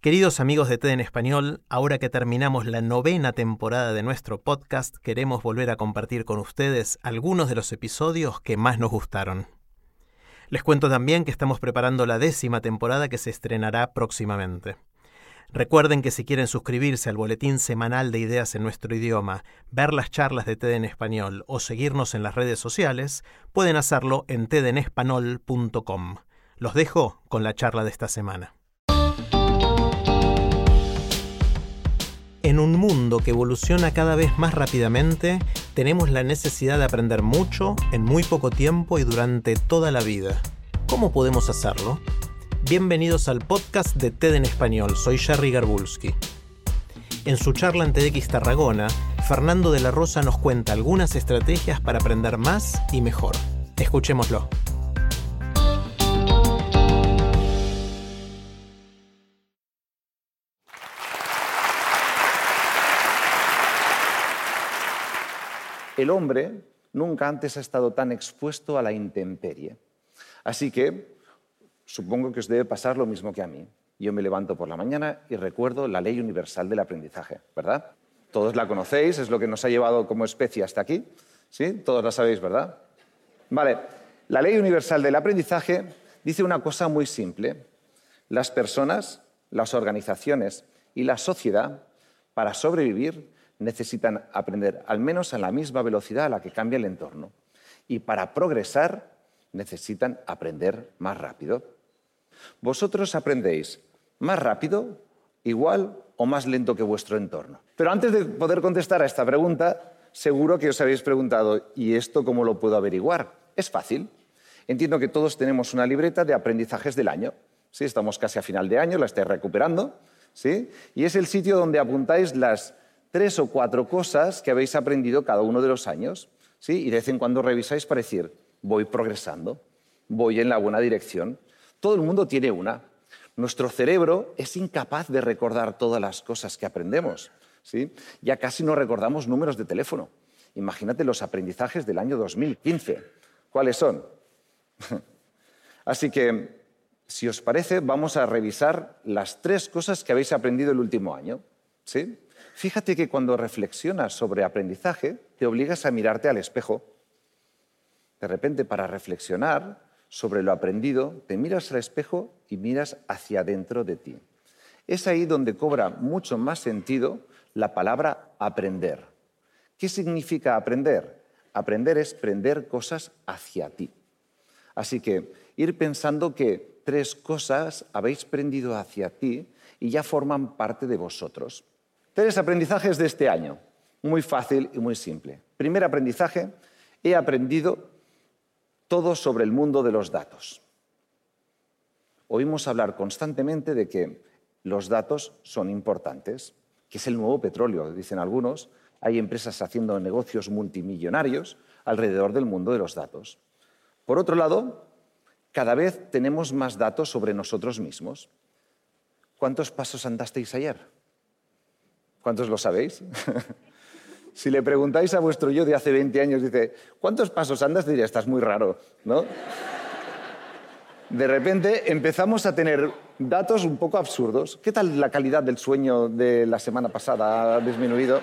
Queridos amigos de TED en Español, ahora que terminamos la novena temporada de nuestro podcast, queremos volver a compartir con ustedes algunos de los episodios que más nos gustaron. Les cuento también que estamos preparando la décima temporada que se estrenará próximamente. Recuerden que si quieren suscribirse al boletín semanal de ideas en nuestro idioma, ver las charlas de TED en español o seguirnos en las redes sociales, pueden hacerlo en tedenespanol.com. Los dejo con la charla de esta semana. En un mundo que evoluciona cada vez más rápidamente, tenemos la necesidad de aprender mucho en muy poco tiempo y durante toda la vida. ¿Cómo podemos hacerlo? Bienvenidos al podcast de TED en Español, soy Jerry Garbulski. En su charla en TEDx Tarragona, Fernando de la Rosa nos cuenta algunas estrategias para aprender más y mejor. Escuchémoslo. El hombre nunca antes ha estado tan expuesto a la intemperie. Así que supongo que os debe pasar lo mismo que a mí. Yo me levanto por la mañana y recuerdo la ley universal del aprendizaje, ¿verdad? Todos la conocéis, es lo que nos ha llevado como especie hasta aquí. ¿Sí? Todos la sabéis, ¿verdad? Vale, la ley universal del aprendizaje dice una cosa muy simple. Las personas, las organizaciones y la sociedad, para sobrevivir, necesitan aprender al menos a la misma velocidad a la que cambia el entorno. Y para progresar necesitan aprender más rápido. Vosotros aprendéis más rápido, igual o más lento que vuestro entorno. Pero antes de poder contestar a esta pregunta, seguro que os habéis preguntado, ¿y esto cómo lo puedo averiguar? Es fácil. Entiendo que todos tenemos una libreta de aprendizajes del año. ¿Sí? Estamos casi a final de año, la estáis recuperando. ¿sí? Y es el sitio donde apuntáis las tres o cuatro cosas que habéis aprendido cada uno de los años, ¿sí? y de vez en cuando revisáis para decir, voy progresando, voy en la buena dirección. Todo el mundo tiene una. Nuestro cerebro es incapaz de recordar todas las cosas que aprendemos. ¿sí? Ya casi no recordamos números de teléfono. Imagínate los aprendizajes del año 2015. ¿Cuáles son? Así que, si os parece, vamos a revisar las tres cosas que habéis aprendido el último año. ¿sí? Fíjate que cuando reflexionas sobre aprendizaje, te obligas a mirarte al espejo. De repente, para reflexionar sobre lo aprendido, te miras al espejo y miras hacia adentro de ti. Es ahí donde cobra mucho más sentido la palabra aprender. ¿Qué significa aprender? Aprender es prender cosas hacia ti. Así que ir pensando que tres cosas habéis prendido hacia ti y ya forman parte de vosotros. Tres aprendizajes de este año. Muy fácil y muy simple. Primer aprendizaje, he aprendido todo sobre el mundo de los datos. Oímos hablar constantemente de que los datos son importantes, que es el nuevo petróleo, dicen algunos. Hay empresas haciendo negocios multimillonarios alrededor del mundo de los datos. Por otro lado, cada vez tenemos más datos sobre nosotros mismos. ¿Cuántos pasos andasteis ayer? ¿Cuántos lo sabéis? si le preguntáis a vuestro yo de hace 20 años, dice, ¿cuántos pasos andas? Diría, estás muy raro, ¿no? De repente empezamos a tener datos un poco absurdos. ¿Qué tal la calidad del sueño de la semana pasada? ¿Ha disminuido?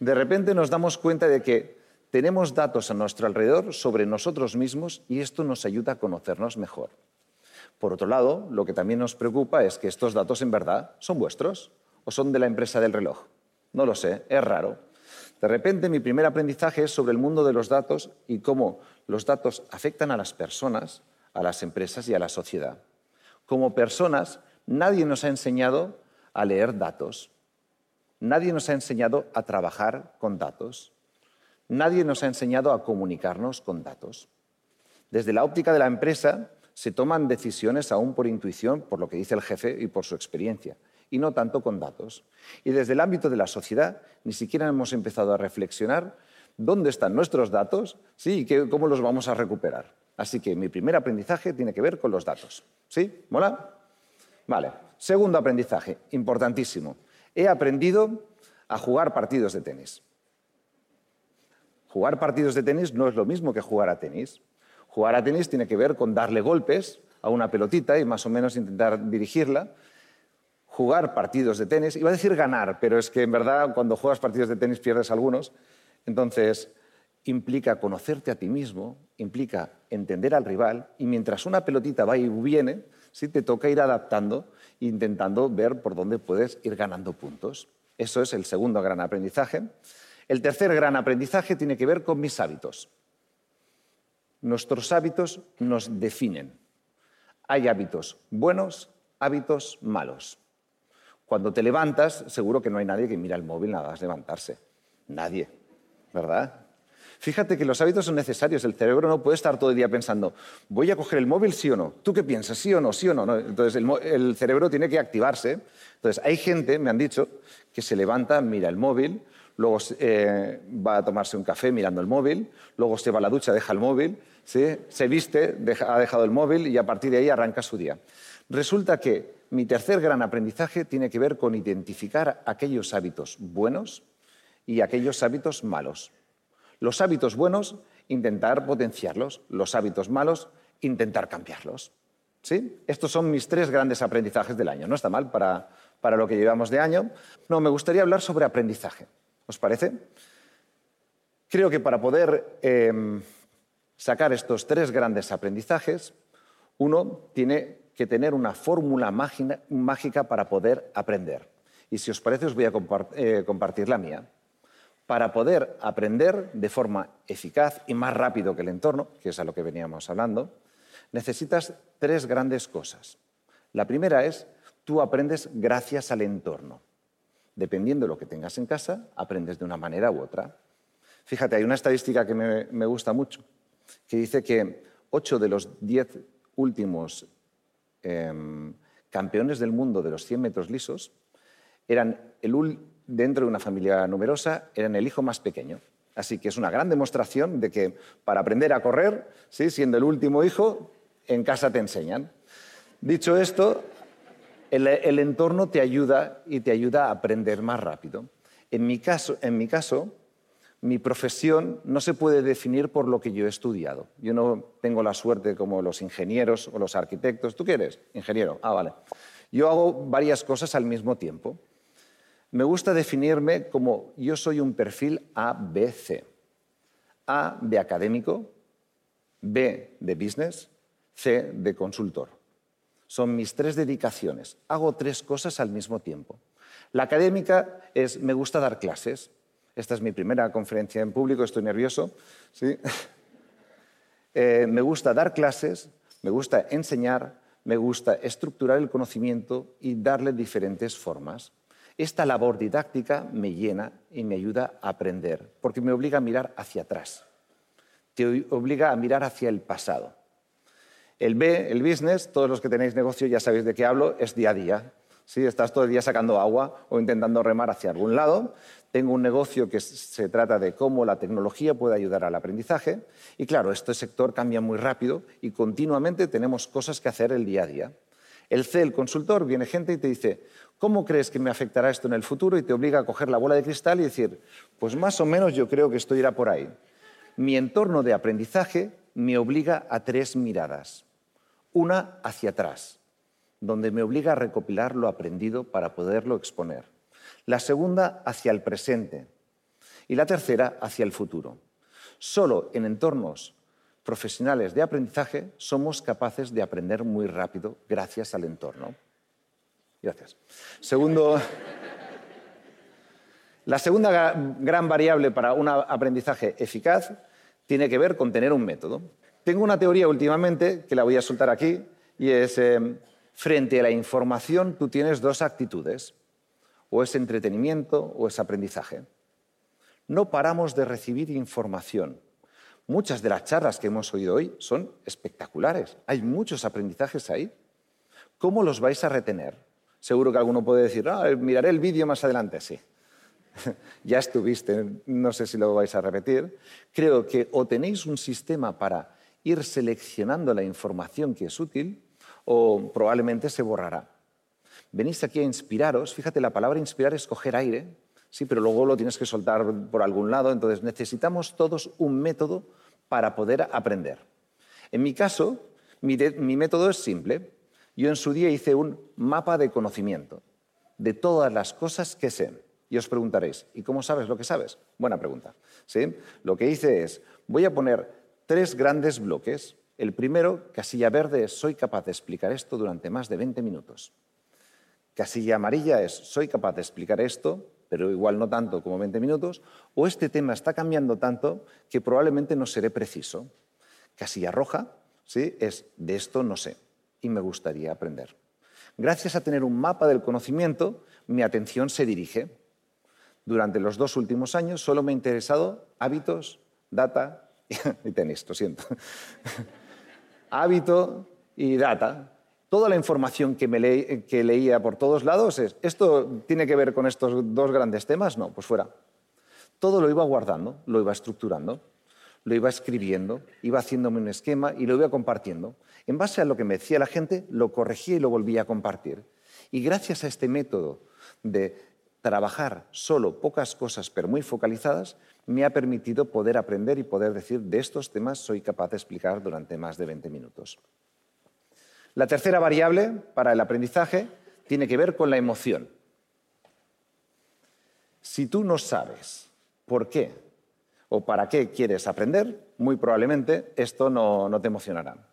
De repente nos damos cuenta de que tenemos datos a nuestro alrededor sobre nosotros mismos y esto nos ayuda a conocernos mejor. Por otro lado, lo que también nos preocupa es que estos datos en verdad son vuestros o son de la empresa del reloj. No lo sé, es raro. De repente mi primer aprendizaje es sobre el mundo de los datos y cómo los datos afectan a las personas, a las empresas y a la sociedad. Como personas, nadie nos ha enseñado a leer datos. Nadie nos ha enseñado a trabajar con datos. Nadie nos ha enseñado a comunicarnos con datos. Desde la óptica de la empresa se toman decisiones aún por intuición, por lo que dice el jefe y por su experiencia, y no tanto con datos. Y desde el ámbito de la sociedad ni siquiera hemos empezado a reflexionar dónde están nuestros datos ¿sí? y cómo los vamos a recuperar. Así que mi primer aprendizaje tiene que ver con los datos. ¿Sí? ¿Mola? Vale. Segundo aprendizaje, importantísimo. He aprendido a jugar partidos de tenis. Jugar partidos de tenis no es lo mismo que jugar a tenis. Jugar a tenis tiene que ver con darle golpes a una pelotita y más o menos intentar dirigirla. Jugar partidos de tenis, iba a decir ganar, pero es que en verdad cuando juegas partidos de tenis pierdes algunos. Entonces, implica conocerte a ti mismo, implica entender al rival y mientras una pelotita va y viene, ¿sí? te toca ir adaptando e intentando ver por dónde puedes ir ganando puntos. Eso es el segundo gran aprendizaje. El tercer gran aprendizaje tiene que ver con mis hábitos. Nuestros hábitos nos definen. Hay hábitos buenos, hábitos malos. Cuando te levantas, seguro que no hay nadie que mira el móvil nada más levantarse. Nadie, ¿verdad? Fíjate que los hábitos son necesarios. El cerebro no puede estar todo el día pensando, voy a coger el móvil sí o no. ¿Tú qué piensas? ¿Sí o no? ¿Sí o no? Entonces el, cerebro tiene que activarse. Entonces hay gente, me han dicho, que se levanta, mira el móvil, luego eh, va a tomarse un café mirando el móvil, luego se va a la ducha, deja el móvil, se viste, ha dejado el móvil y a partir de ahí arranca su día. Resulta que mi tercer gran aprendizaje tiene que ver con identificar aquellos hábitos buenos y aquellos hábitos malos. Los hábitos buenos, intentar potenciarlos. Los hábitos malos, intentar cambiarlos. ¿Sí? Estos son mis tres grandes aprendizajes del año. No está mal para, lo que llevamos de año. No, me gustaría hablar sobre aprendizaje. ¿Os parece? Creo que para poder em, sacar estos tres grandes aprendizajes, uno tiene que tener una fórmula mágica para poder aprender. Y si os parece, os voy a eh, compartir la mía para poder aprender de forma eficaz y más rápido que el entorno, que es a lo que veníamos hablando, necesitas tres grandes cosas. La primera es, tú aprendes gracias al entorno. Dependiendo de lo que tengas en casa, aprendes de una manera u otra. Fíjate, hay una estadística que me, gusta mucho, que dice que ocho de los diez últimos em, campeones del mundo de los 100 metros lisos eran el, dentro de una familia numerosa, eran el hijo más pequeño. Así que es una gran demostración de que para aprender a correr, ¿sí? siendo el último hijo, en casa te enseñan. Dicho esto, el, entorno te ayuda y te ayuda a aprender más rápido. En mi, caso, en mi caso, mi profesión no se puede definir por lo que yo he estudiado. Yo no tengo la suerte como los ingenieros o los arquitectos. ¿Tú qué eres? Ingeniero. Ah, vale. Yo hago varias cosas al mismo tiempo me gusta definirme como yo soy un perfil ABC. A de académico, B de business, C de consultor. Son mis tres dedicaciones. Hago tres cosas al mismo tiempo. La académica es, me gusta dar clases. Esta es mi primera conferencia en público, estoy nervioso. ¿sí? Eh, me gusta dar clases, me gusta enseñar, me gusta estructurar el conocimiento y darle diferentes formas. Esta labor didáctica me llena y me ayuda a aprender, porque me obliga a mirar hacia atrás, te obliga a mirar hacia el pasado. El B, el business, todos los que tenéis negocio ya sabéis de qué hablo, es día a día. Si Estás todo el día sacando agua o intentando remar hacia algún lado. Tengo un negocio que se trata de cómo la tecnología puede ayudar al aprendizaje. Y claro, este sector cambia muy rápido y continuamente tenemos cosas que hacer el día a día. El C, el consultor, viene gente y te dice, ¿cómo crees que me afectará esto en el futuro? Y te obliga a coger la bola de cristal y decir, pues más o menos yo creo que esto irá por ahí. Mi entorno de aprendizaje me obliga a tres miradas. Una hacia atrás, donde me obliga a recopilar lo aprendido para poderlo exponer. La segunda hacia el presente. Y la tercera hacia el futuro. Solo en entornos profesionales de aprendizaje somos capaces de aprender muy rápido gracias al entorno. Gracias. Segundo, la segunda gran variable para un aprendizaje eficaz tiene que ver con tener un método. Tengo una teoría últimamente que la voy a soltar aquí y es, eh, frente a la información tú tienes dos actitudes, o es entretenimiento o es aprendizaje. No paramos de recibir información. Muchas de las charlas que hemos oído hoy son espectaculares. Hay muchos aprendizajes ahí. ¿Cómo los vais a retener? Seguro que alguno puede decir, ah, miraré el vídeo más adelante. Sí, ya estuviste, no sé si lo vais a repetir. Creo que o tenéis un sistema para ir seleccionando la información que es útil o probablemente se borrará. Venís aquí a inspiraros, fíjate, la palabra inspirar es coger aire, sí, pero luego lo tienes que soltar por algún lado, entonces necesitamos todos un método para poder aprender. En mi caso, mi, mi método es simple. Yo en su día hice un mapa de conocimiento de todas las cosas que sé. Y os preguntaréis, ¿y cómo sabes lo que sabes? Buena pregunta. ¿sí? Lo que hice es, voy a poner tres grandes bloques. El primero, casilla verde, es soy capaz de explicar esto durante más de 20 minutos. Casilla amarilla es soy capaz de explicar esto, pero igual no tanto como 20 minutos. O este tema está cambiando tanto que probablemente no seré preciso. Casilla roja ¿sí? es de esto no sé y me gustaría aprender. Gracias a tener un mapa del conocimiento, mi atención se dirige durante los dos últimos años solo me ha interesado hábitos, data y tenis, lo siento. Hábito y data. Toda la información que, me leía por todos lados es, ¿esto tiene que ver con estos dos grandes temas? No, pues fuera. Todo lo iba guardando, lo iba estructurando, lo iba escribiendo, iba haciéndome un esquema y lo iba compartiendo. En base a lo que me decía la gente, lo corregía y lo volvía a compartir. Y gracias a este método de trabajar solo pocas cosas pero muy focalizadas me ha permitido poder aprender y poder decir de estos temas soy capaz de explicar durante más de 20 minutos. La tercera variable para el aprendizaje tiene que ver con la emoción. Si tú no sabes por qué o para qué quieres aprender, muy probablemente esto no, no te emocionará.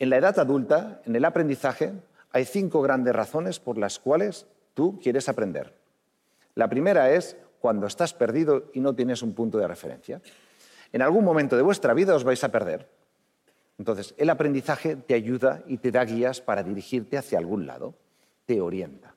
En la edad adulta, en el aprendizaje, hay cinco grandes razones por las cuales tú quieres aprender. La primera es cuando estás perdido y no tienes un punto de referencia. En algún momento de vuestra vida os vais a perder. Entonces, el aprendizaje te ayuda y te da guías para dirigirte hacia algún lado, te orienta.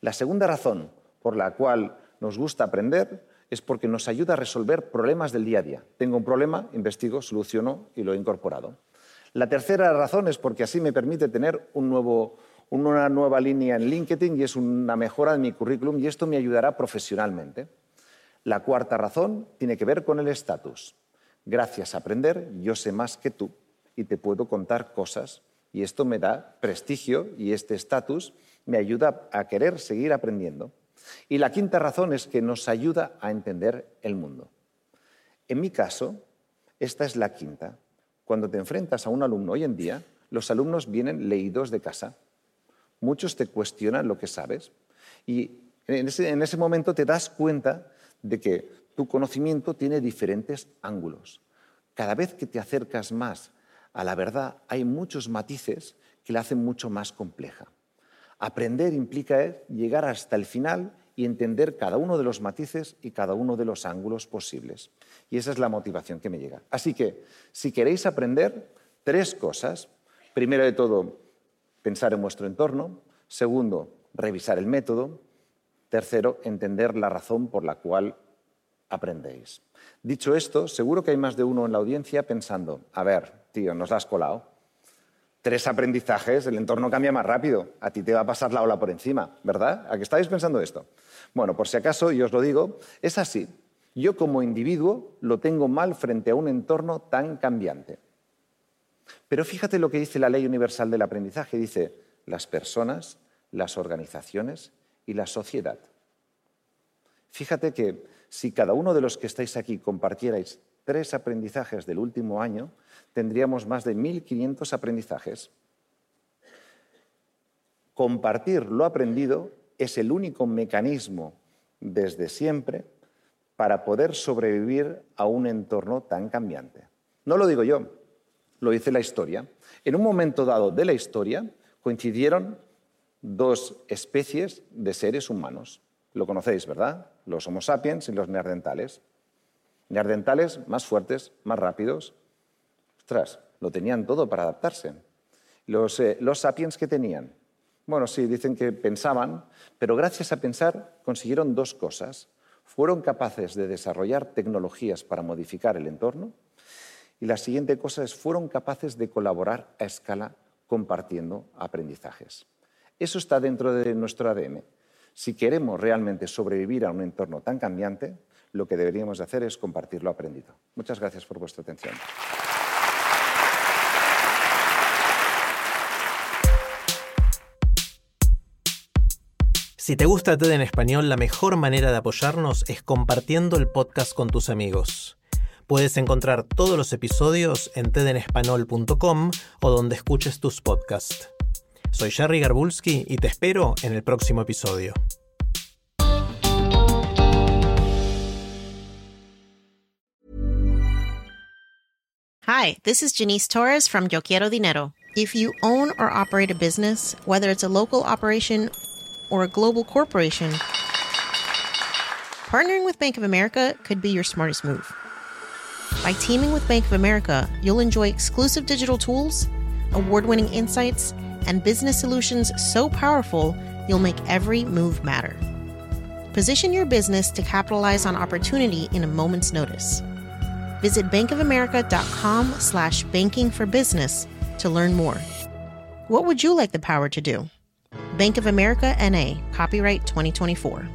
La segunda razón por la cual nos gusta aprender es porque nos ayuda a resolver problemas del día a día. Tengo un problema, investigo, soluciono y lo he incorporado. La tercera razón es porque así me permite tener un nuevo, una nueva línea en LinkedIn y es una mejora de mi currículum y esto me ayudará profesionalmente. La cuarta razón tiene que ver con el estatus. Gracias a aprender, yo sé más que tú y te puedo contar cosas y esto me da prestigio y este estatus me ayuda a querer seguir aprendiendo. Y la quinta razón es que nos ayuda a entender el mundo. En mi caso, esta es la quinta. Cuando te enfrentas a un alumno hoy en día, los alumnos vienen leídos de casa muchos te cuestionan lo que sabes y en ese, momento te das cuenta de que tu conocimiento tiene diferentes ángulos. Cada vez que te acercas más a la verdad hay muchos matices que la hacen mucho más compleja. Aprender implica llegar hasta el final y entender cada uno de los matices y cada uno de los ángulos posibles. Y esa es la motivación que me llega. Así que, si queréis aprender, tres cosas. Primero de todo, pensar en vuestro entorno. Segundo, revisar el método. Tercero, entender la razón por la cual aprendéis. Dicho esto, seguro que hay más de uno en la audiencia pensando, a ver, tío, nos la has colado. Tres aprendizajes, el entorno cambia más rápido. A ti te va a pasar la ola por encima, ¿verdad? ¿A qué estáis pensando esto? Bueno, por si acaso, y os lo digo, es así. Yo como individuo lo tengo mal frente a un entorno tan cambiante. Pero fíjate lo que dice la ley universal del aprendizaje. Dice, las personas, las organizaciones y la sociedad. Fíjate que si cada uno de los que estáis aquí compartierais tres aprendizajes del último año, tendríamos más de 1.500 aprendizajes. Compartir lo aprendido es el único mecanismo desde siempre para poder sobrevivir a un entorno tan cambiante. No lo digo yo, lo dice la historia. En un momento dado de la historia coincidieron dos especies de seres humanos. Lo conocéis, ¿verdad? Los Homo sapiens y los neandertales. Neandertales más fuertes, más rápidos. Ostras, lo tenían todo para adaptarse. Los, eh, los sapiens que tenían. Bueno, sí, dicen que pensaban, pero gracias a pensar consiguieron dos cosas. Fueron capaces de desarrollar tecnologías para modificar el entorno Y la siguiente cosa es, fueron capaces de colaborar a escala compartiendo aprendizajes. Eso está dentro de nuestro ADN. Si queremos realmente sobrevivir a un entorno tan cambiante, lo que deberíamos hacer es compartir lo aprendido. Muchas gracias por vuestra atención. Si te gusta TED en español, la mejor manera de apoyarnos es compartiendo el podcast con tus amigos. Puedes encontrar todos los episodios en tedenespanol.com o donde escuches tus podcasts. Soy Jerry Garbulski y te espero en el próximo episodio. Hi, this is Janice Torres from Yo Quiero Dinero. If you own or operate a business, whether it's a local operation or a global corporation, partnering with Bank of America could be your smartest move. By teaming with Bank of America, you'll enjoy exclusive digital tools, award winning insights, and business solutions so powerful you'll make every move matter. Position your business to capitalize on opportunity in a moment's notice. Visit bankofamerica.com slash banking for business to learn more. What would you like the power to do? Bank of America NA, copyright 2024.